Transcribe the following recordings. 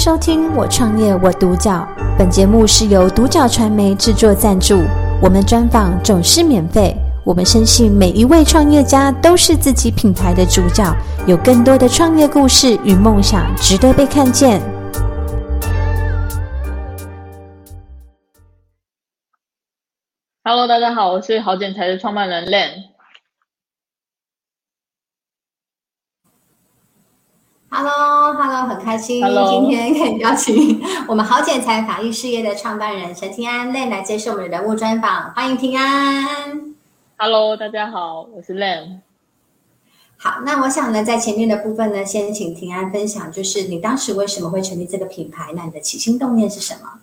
收听《我创业我独角》，本节目是由独角传媒制作赞助。我们专访总是免费。我们深信每一位创业家都是自己品牌的主角，有更多的创业故事与梦想值得被看见。Hello，大家好，我是好剪裁的创办人 Len。Hello，Hello，很开心.今天可以邀请我们好剪裁法律事业的创办人陈庭安 Len 来接受我们的人物专访，欢迎平安。Hello，大家好，我是 Len。好，那我想呢，在前面的部分呢，先请庭安分享，就是你当时为什么会成立这个品牌？那你的起心动念是什么？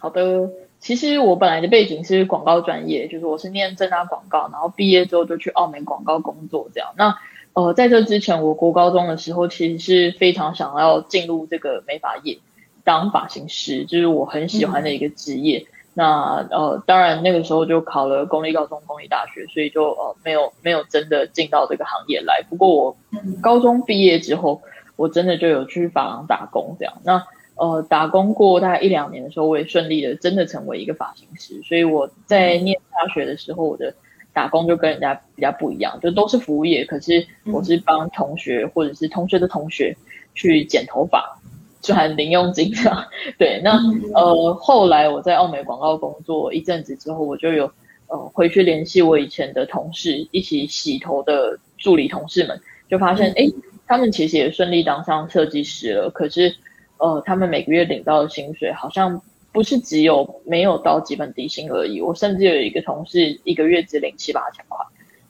好的，其实我本来的背景是广告专业，就是我是念正大广告，然后毕业之后就去澳美广告工作，这样那。呃，在这之前，我国高中的时候，其实是非常想要进入这个美发业，当发型师，就是我很喜欢的一个职业。嗯、那呃，当然那个时候就考了公立高中、公立大学，所以就呃没有没有真的进到这个行业来。不过我高中毕业之后，我真的就有去发廊打工这样。那呃，打工过大概一两年的时候，我也顺利的真的成为一个发型师。所以我在念大学的时候，我的。打工就跟人家比较不一样，就都是服务业，可是我是帮同学或者是同学的同学去剪头发，赚零用金这样。对，那呃后来我在澳美广告工作一阵子之后，我就有呃回去联系我以前的同事，一起洗头的助理同事们，就发现诶，他们其实也顺利当上设计师了，可是呃他们每个月领到的薪水好像。不是只有没有到基本底薪而已，我甚至有一个同事一个月只领七八千块，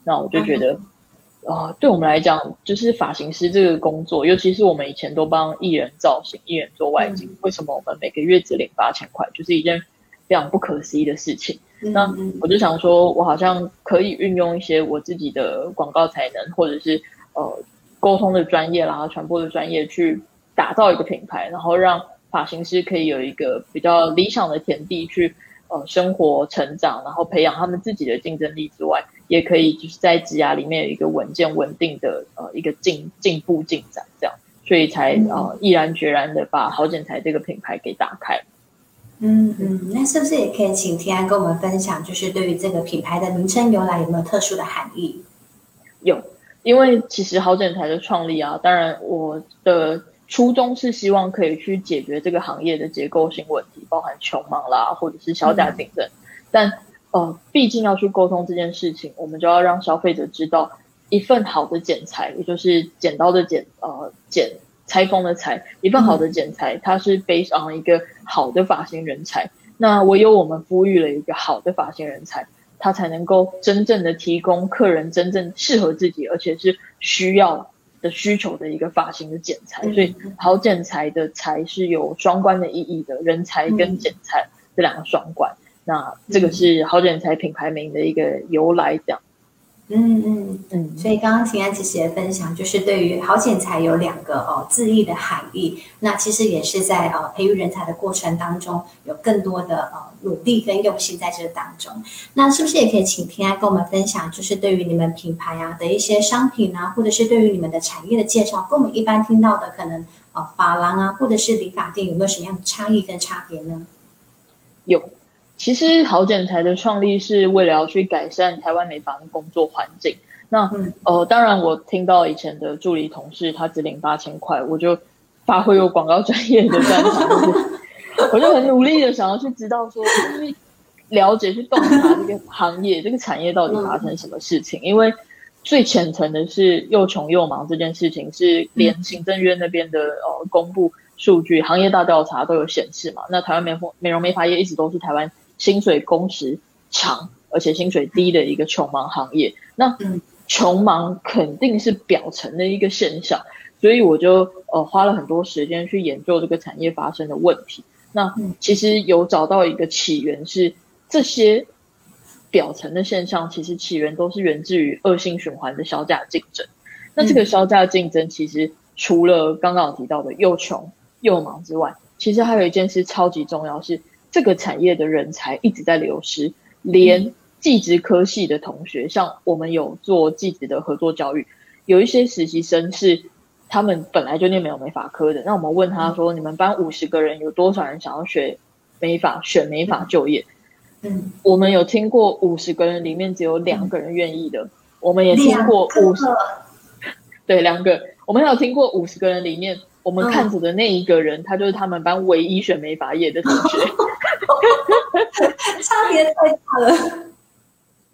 那我就觉得，啊、呃，对我们来讲，就是发型师这个工作，尤其是我们以前都帮艺人造型、艺人做外景，嗯、为什么我们每个月只领八千块，就是一件非常不可思议的事情。嗯、那我就想说，我好像可以运用一些我自己的广告才能，或者是呃沟通的专业，然后传播的专业，去打造一个品牌，然后让。发型师可以有一个比较理想的田地去呃生活成长，然后培养他们自己的竞争力之外，也可以就是在职涯里面有一个稳健稳定的呃一个进进步进展这样，所以才呃毅然决然的把好剪裁这个品牌给打开。嗯嗯，那是不是也可以请天安跟我们分享，就是对于这个品牌的名称由来有没有特殊的含义？有，因为其实好剪裁的创立啊，当然我的。初衷是希望可以去解决这个行业的结构性问题，包含穷忙啦，或者是小价竞争。嗯、但呃，毕竟要去沟通这件事情，我们就要让消费者知道，一份好的剪裁，也就是剪刀的剪，呃，剪裁缝的裁，一份好的剪裁，嗯、它是 based on 一个好的发型人才。那唯有我们孵育了一个好的发型人才，他才能够真正的提供客人真正适合自己，而且是需要。的需求的一个发型的剪裁，所以好剪裁的裁是有双关的意义的，人才跟剪裁这两个双关。那这个是好剪裁品牌名的一个由来，这样。嗯嗯嗯，所以刚刚庭安其实也分享，就是对于好剪裁有两个哦字义的含义。那其实也是在呃培育人才的过程当中，有更多的呃努力跟用心在这当中。那是不是也可以请平安跟我们分享，就是对于你们品牌啊的一些商品啊，或者是对于你们的产业的介绍，跟我们一般听到的可能呃发廊啊，或者是理发店有没有什么样的差异跟差别呢？有。其实好剪裁的创立是为了要去改善台湾美发的工作环境。那呃，当然我听到以前的助理同事他只领八千块，我就发挥我广告专业的专长，我就很努力的想要去知道说，就是了解去洞察这个行业这个产业到底发生什么事情。因为最浅层的是又穷又忙这件事情，是连行政院那边的呃公布数据，行业大调查都有显示嘛。那台湾美发美容美发业一直都是台湾。薪水工时长，而且薪水低的一个穷忙行业，那穷忙肯定是表层的一个现象，所以我就呃花了很多时间去研究这个产业发生的问题。那其实有找到一个起源是这些表层的现象，其实起源都是源自于恶性循环的削价竞争。那这个削价竞争其实除了刚刚有提到的又穷又忙之外，其实还有一件事超级重要是。这个产业的人才一直在流失，连技职科系的同学，像我们有做技职的合作教育，有一些实习生是他们本来就念没有美发科的，那我们问他说：“你们班五十个人有多少人想要学美发，选美发就业？”嗯，我们有听过五十个人里面只有两个人愿意的，我们也听过五十，对，两个，我们还有听过五十个人里面，我们看着的那一个人，他就是他们班唯一选美发业的同学，差别太大了。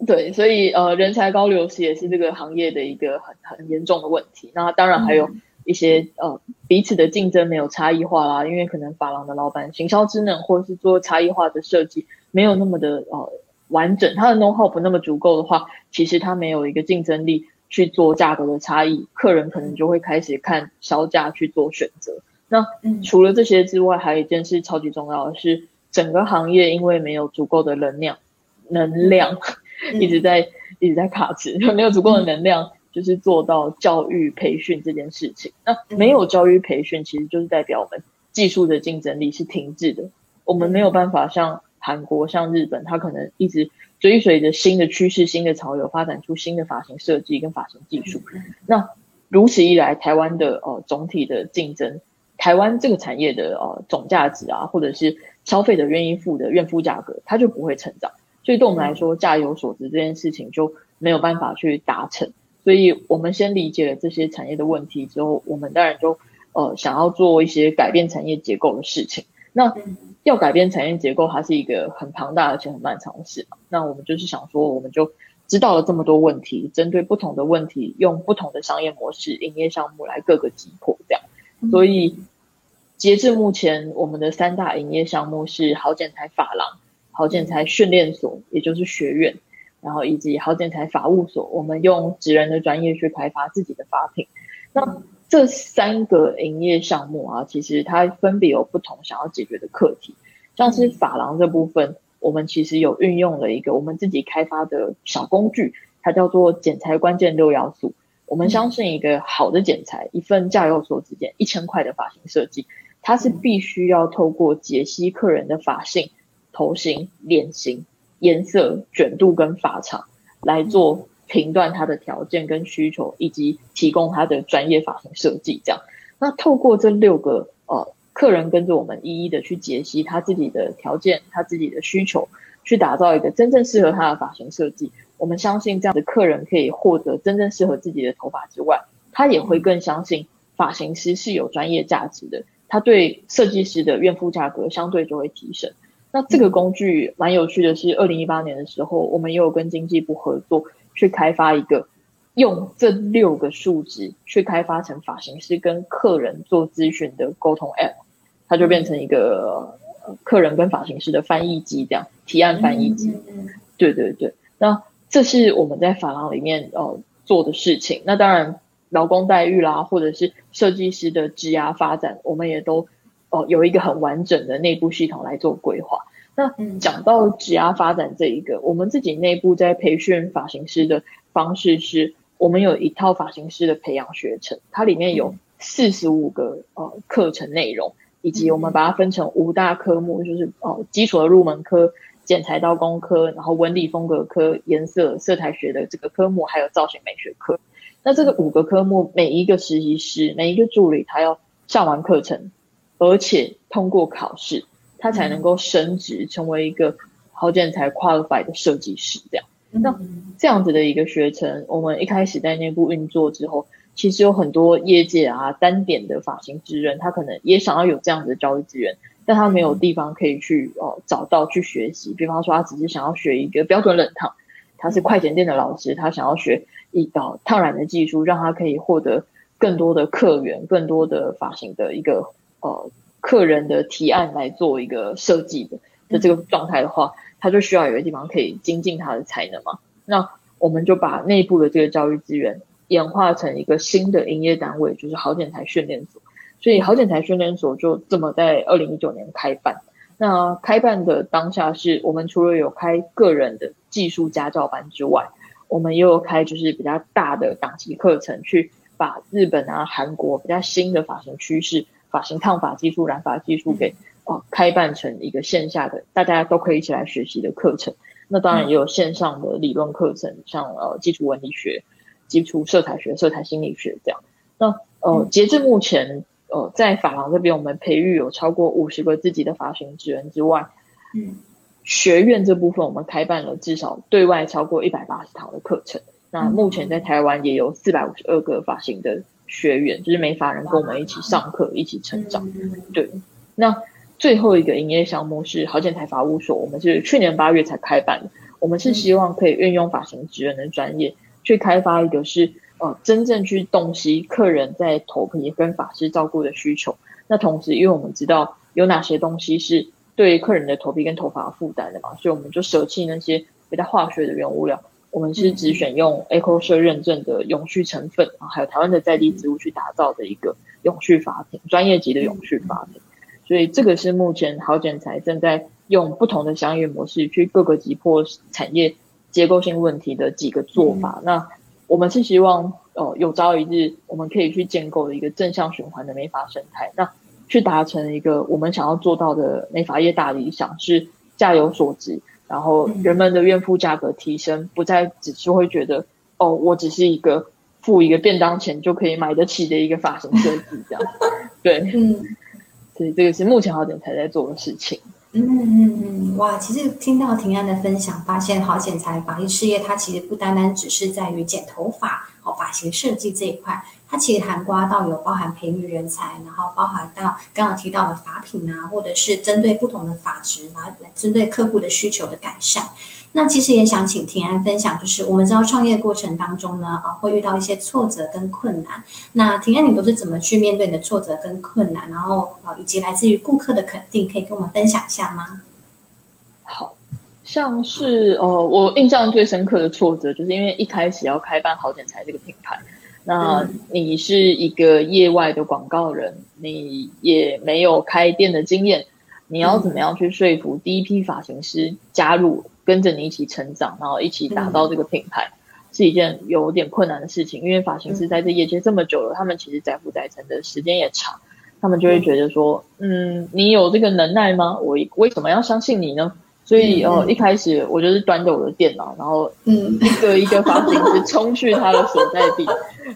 对，所以呃，人才高流失也是这个行业的一个很很严重的问题。那当然还有一些、嗯、呃彼此的竞争没有差异化啦，因为可能发廊的老板行销职能或者是做差异化的设计没有那么的呃完整，他的 know how 不那么足够的话，其实他没有一个竞争力去做价格的差异，客人可能就会开始看销价去做选择。那除了这些之外，还有一件事超级重要的是，整个行业因为没有足够的能量，能量。一直在一直在卡词，没有足够的能量，就是做到教育培训这件事情。那没有教育培训，其实就是代表我们技术的竞争力是停滞的。我们没有办法像韩国、像日本，它可能一直追随着新的趋势、新的潮流，发展出新的发型设计跟发型技术。那如此一来，台湾的呃总体的竞争，台湾这个产业的呃总价值啊，或者是消费者愿意付的愿付价格，它就不会成长。所以对我们来说，价有所值这件事情就没有办法去达成。所以我们先理解了这些产业的问题之后，我们当然就呃想要做一些改变产业结构的事情。那要改变产业结构，它是一个很庞大而且很漫长的事。那我们就是想说，我们就知道了这么多问题，针对不同的问题，用不同的商业模式、营业项目来各个击破这样。所以截至目前，我们的三大营业项目是好剪裁发廊。好剪裁训练所，也就是学院，然后以及好剪裁法务所，我们用职人的专业去开发自己的发品。那这三个营业项目啊，其实它分别有不同想要解决的课题。像是发廊这部分，我们其实有运用了一个我们自己开发的小工具，它叫做剪裁关键六要素。我们相信一个好的剪裁，一份价有所值钱一千块的发型设计，它是必须要透过解析客人的发性。头型、脸型、颜色、卷度跟发长来做评断他的条件跟需求，以及提供他的专业发型设计。这样，那透过这六个呃客人跟着我们一一的去解析他自己的条件、他自己的需求，去打造一个真正适合他的发型设计。我们相信这样的客人可以获得真正适合自己的头发之外，他也会更相信发型师是有专业价值的。他对设计师的愿付价格相对就会提升。那这个工具蛮有趣的是，二零一八年的时候，我们也有跟经济部合作，去开发一个用这六个数值去开发成发型师跟客人做咨询的沟通 App，它就变成一个客人跟发型师的翻译机，这样提案翻译机。对对对，那这是我们在法廊里面呃做的事情。那当然，劳工待遇啦，或者是设计师的职涯发展，我们也都。哦，有一个很完整的内部系统来做规划。那讲到职涯发展这一个，我们自己内部在培训发型师的方式是，我们有一套发型师的培养学程，它里面有四十五个呃课程内容，以及我们把它分成五大科目，就是哦基础的入门科、剪裁刀工科，然后纹理风格科、颜色色彩学的这个科目，还有造型美学科。那这个五个科目，每一个实习师、每一个助理，他要上完课程。而且通过考试，他才能够升职成为一个好剪裁 qualified 的设计师。这样，那这样子的一个学程，我们一开始在内部运作之后，其实有很多业界啊单点的发型职人，他可能也想要有这样子的教育资源，但他没有地方可以去哦找到去学习。比方说，他只是想要学一个标准冷烫，他是快剪店的老师，他想要学一道烫染的技术，让他可以获得更多的客源，更多的发型的一个。呃，客人的提案来做一个设计的的这个状态的话，他就需要有一个地方可以精进他的才能嘛。那我们就把内部的这个教育资源演化成一个新的营业单位，就是好剪裁训练所。所以好剪裁训练所就这么在二零一九年开办。那开办的当下是我们除了有开个人的技术家教班之外，我们也有开就是比较大的档期课程，去把日本啊、韩国比较新的发型趋势。发型烫发技术、染发技术给哦开办成一个线下的，大家都可以一起来学习的课程。那当然也有线上的理论课程，像呃基础纹理学、基础色彩学、色彩心理学这样。那呃，截至目前，呃，在法郎这边，我们培育有超过五十个自己的发型职人之外，嗯，学院这部分我们开办了至少对外超过一百八十堂的课程。那目前在台湾也有四百五十二个发型的学员，就是美法人跟我们一起上课，一起成长。对，那最后一个营业项目是好建台法务所，我们是去年八月才开办的。我们是希望可以运用发型职人的专业，去开发一个是呃真正去洞悉客人在头皮跟发质照顾的需求。那同时，因为我们知道有哪些东西是对客人的头皮跟头发负担的嘛，所以我们就舍弃那些比较化学的原物料。我们是只选用 EcoCert 认证的永续成分啊，还有台湾的在地植物去打造的一个永续法品，专业级的永续法品。所以这个是目前好剪裁正在用不同的商业模式去各个击破产业结构性问题的几个做法。那我们是希望，呃，有朝一日我们可以去建构一个正向循环的美发生态，那去达成一个我们想要做到的美发业大理想，是价有所值。然后人们的怨妇价格提升，不再只是会觉得哦，我只是一个付一个便当钱就可以买得起的一个发型设计这样。对，嗯，所以这个是目前好剪裁在做的事情。嗯嗯嗯，哇，其实听到庭安的分享，发现好剪裁发艺事业它其实不单单只是在于剪头发、哦发型设计这一块。它其实涵盖到有包含培育人才，然后包含到刚刚提到的法品啊，或者是针对不同的法值，然后来针对客户的需求的改善。那其实也想请庭安分享，就是我们知道创业过程当中呢，啊会遇到一些挫折跟困难。那庭安你都是怎么去面对你的挫折跟困难？然后啊以及来自于顾客的肯定，可以跟我们分享一下吗？好像是呃，我印象最深刻的挫折，就是因为一开始要开办好剪裁这个品牌。那你是一个业外的广告人，你也没有开店的经验，你要怎么样去说服第一批发型师加入，跟着你一起成长，然后一起打造这个品牌，是一件有点困难的事情。因为发型师在这业界这么久了，他们其实载浮载沉的时间也长，他们就会觉得说，嗯，你有这个能耐吗？我为什么要相信你呢？所以哦，一开始我就是端着我的电脑，然后嗯，一个一个发型师冲去他的所在地，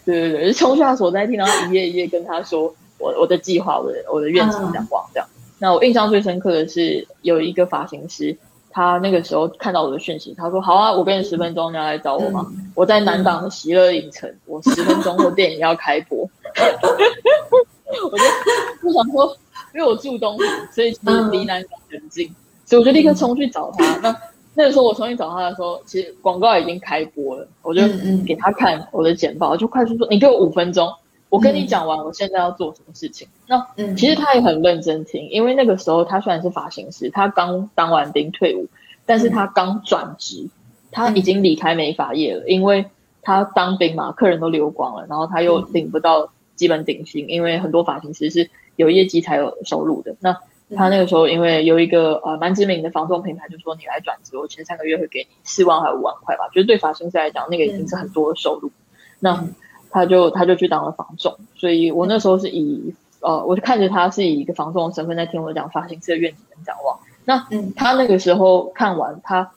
对 对对，就冲去他所在地，然后一页一页跟他说我我的计划，我的我的愿景这样这样。那我印象最深刻的是有一个发型师，他那个时候看到我的讯息，他说好啊，我给你十分钟，你要来找我吗？我在南港的喜乐影城，我 十分钟后电影要开播。我就不想说，因为我住东湖，所以其实离南港很近。所以我就立刻冲去找他。那那个时候我重新找他的时候，其实广告已经开播了。我就给他看我的简报，就快速说：“你给我五分钟，我跟你讲完，我现在要做什么事情。”那其实他也很认真听，因为那个时候他虽然是发型师，他刚当完兵退伍，但是他刚转职，他已经离开美发业了，因为他当兵嘛，客人都溜光了，然后他又领不到基本顶薪，因为很多发型师是有业绩才有收入的。那他那个时候，因为有一个呃蛮知名的房仲品牌，就说你来转职，我前三个月会给你四万还五万块吧，就是对发型师来讲，那个已经是很多的收入。那他就他就去当了房仲，所以我那时候是以呃，我就看着他是以一个房仲的身份在听我讲发型师的愿景跟展望。那他那个时候看完，他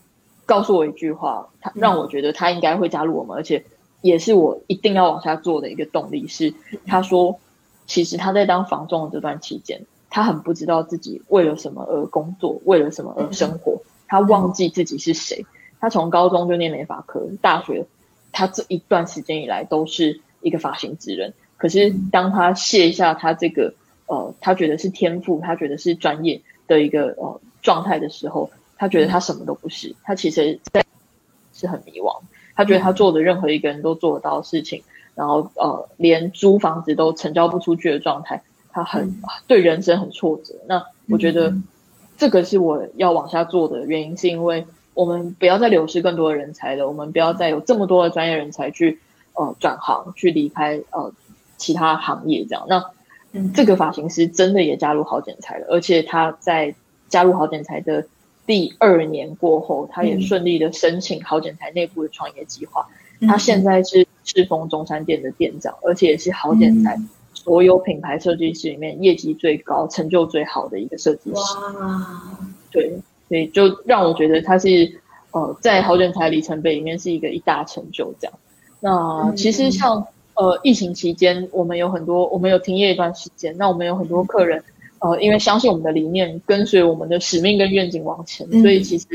告诉我一句话，他让我觉得他应该会加入我们，而且也是我一定要往下做的一个动力。是他说，其实他在当房仲的这段期间。他很不知道自己为了什么而工作，为了什么而生活。他忘记自己是谁。他从高中就念美发科，大学他这一段时间以来都是一个发型职人。可是当他卸下他这个呃，他觉得是天赋，他觉得是专业的一个呃状态的时候，他觉得他什么都不是。他其实在是很迷惘。他觉得他做的任何一个人都做得到的事情，然后呃，连租房子都成交不出去的状态。他很对人生很挫折，那我觉得这个是我要往下做的原因，是因为我们不要再流失更多的人才了，我们不要再有这么多的专业人才去呃转行去离开呃其他行业这样。那这个发型师真的也加入好剪裁了，而且他在加入好剪裁的第二年过后，他也顺利的申请好剪裁内部的创业计划。他现在是赤峰中山店的店长，而且也是好剪裁。所有品牌设计师里面业绩最高、成就最好的一个设计师，哇。对，所以就让我觉得他是呃，在好剪裁里程碑里面是一个一大成就这样。那其实像呃，疫情期间我们有很多，我们有停业一段时间，那我们有很多客人，呃，因为相信我们的理念，跟随我们的使命跟愿景往前，所以其实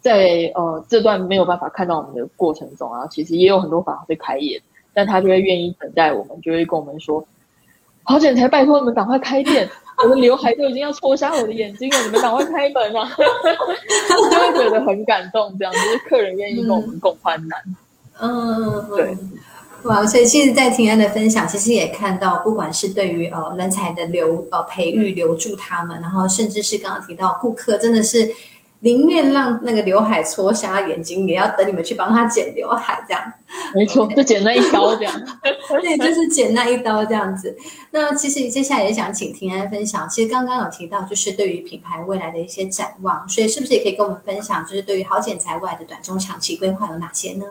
在，在呃这段没有办法看到我们的过程中啊，其实也有很多法会开业，但他就会愿意等待我们，就会跟我们说，好剪裁，拜托你们赶快开店。我的刘海都已经要戳瞎我的眼睛了，你们赶快开门啊！就会觉得很感动，这样就是客人愿意跟我们共患难。嗯，对，哇！所以其实，在庭安的分享，其实也看到，不管是对于呃人才的留呃培育留住他们，然后甚至是刚刚提到顾客，真的是。宁愿让那个刘海戳瞎眼睛，也要等你们去帮他剪刘海，这样。没错，就剪那一刀这样。对，就是剪那一刀这样子。那其实接下来也想请平安分享，其实刚刚有提到，就是对于品牌未来的一些展望，所以是不是也可以跟我们分享，就是对于好剪裁未来的短中长期规划有哪些呢？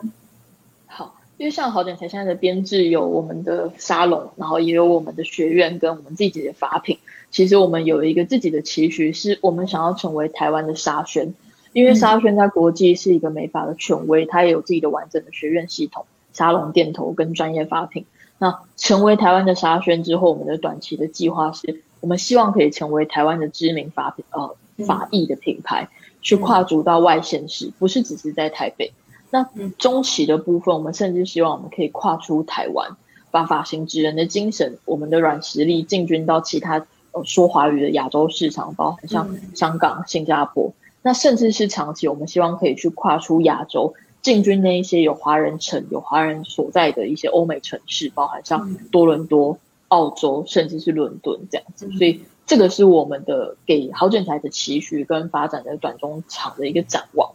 好，因为像好剪裁现在的编制有我们的沙龙，然后也有我们的学院跟我们自己的法品。其实我们有一个自己的期许，是我们想要成为台湾的沙宣，因为沙宣在国际是一个美法的权威，它也有自己的完整的学院系统、沙龙店头跟专业法品。那成为台湾的沙宣之后，我们的短期的计划是，我们希望可以成为台湾的知名法品呃发艺的品牌，去跨足到外县市，不是只是在台北。那中期的部分，我们甚至希望我们可以跨出台湾，把发型职人的精神、我们的软实力进军到其他。说华语的亚洲市场，包含像香港、新加坡，那甚至是长期，我们希望可以去跨出亚洲，进军那一些有华人城、有华人所在的一些欧美城市，包含像多伦多、澳洲，甚至是伦敦这样子。所以，这个是我们的给好剪裁的期许跟发展的短中长的一个展望。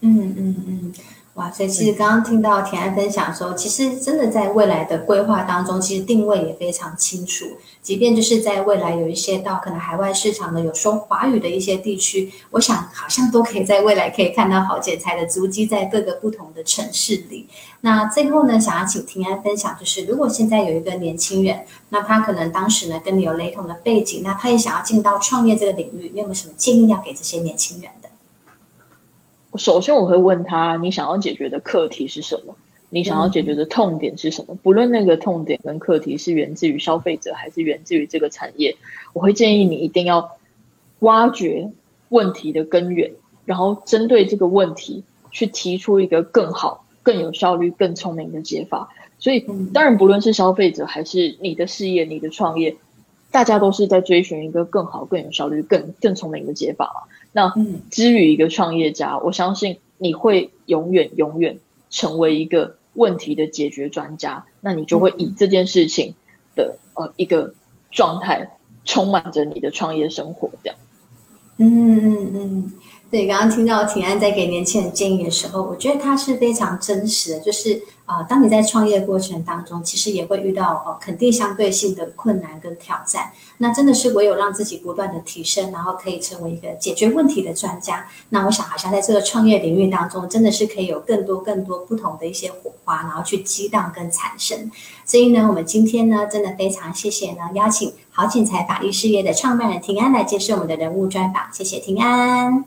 嗯嗯嗯。哇，所以其实刚刚听到田安分享的时候，其实真的在未来的规划当中，其实定位也非常清楚。即便就是在未来有一些到可能海外市场的有说华语的一些地区，我想好像都可以在未来可以看到好剪裁的足迹在各个不同的城市里。那最后呢，想要请田安分享，就是如果现在有一个年轻人，那他可能当时呢跟你有雷同的背景，那他也想要进到创业这个领域，你有没有什么建议要给这些年轻人？首先，我会问他：你想要解决的课题是什么？你想要解决的痛点是什么？不论那个痛点跟课题是源自于消费者，还是源自于这个产业，我会建议你一定要挖掘问题的根源，然后针对这个问题去提出一个更好、更有效率、更聪明的解法。所以，当然，不论是消费者还是你的事业、你的创业，大家都是在追寻一个更好、更有效率、更更聪明的解法嘛。那之于一个创业家，我相信你会永远永远成为一个问题的解决专家。那你就会以这件事情的呃一个状态充满着你的创业生活，这样。嗯嗯嗯，对，刚刚听到平安在给年轻人建议的时候，我觉得他是非常真实的，就是。啊、呃，当你在创业过程当中，其实也会遇到呃肯定相对性的困难跟挑战。那真的是唯有让自己不断的提升，然后可以成为一个解决问题的专家。那我想，好像在这个创业领域当中，真的是可以有更多更多不同的一些火花，然后去激荡跟产生。所以呢，我们今天呢，真的非常谢谢呢，邀请好剪裁法律事业的创办人庭安来接受我们的人物专访。谢谢庭安，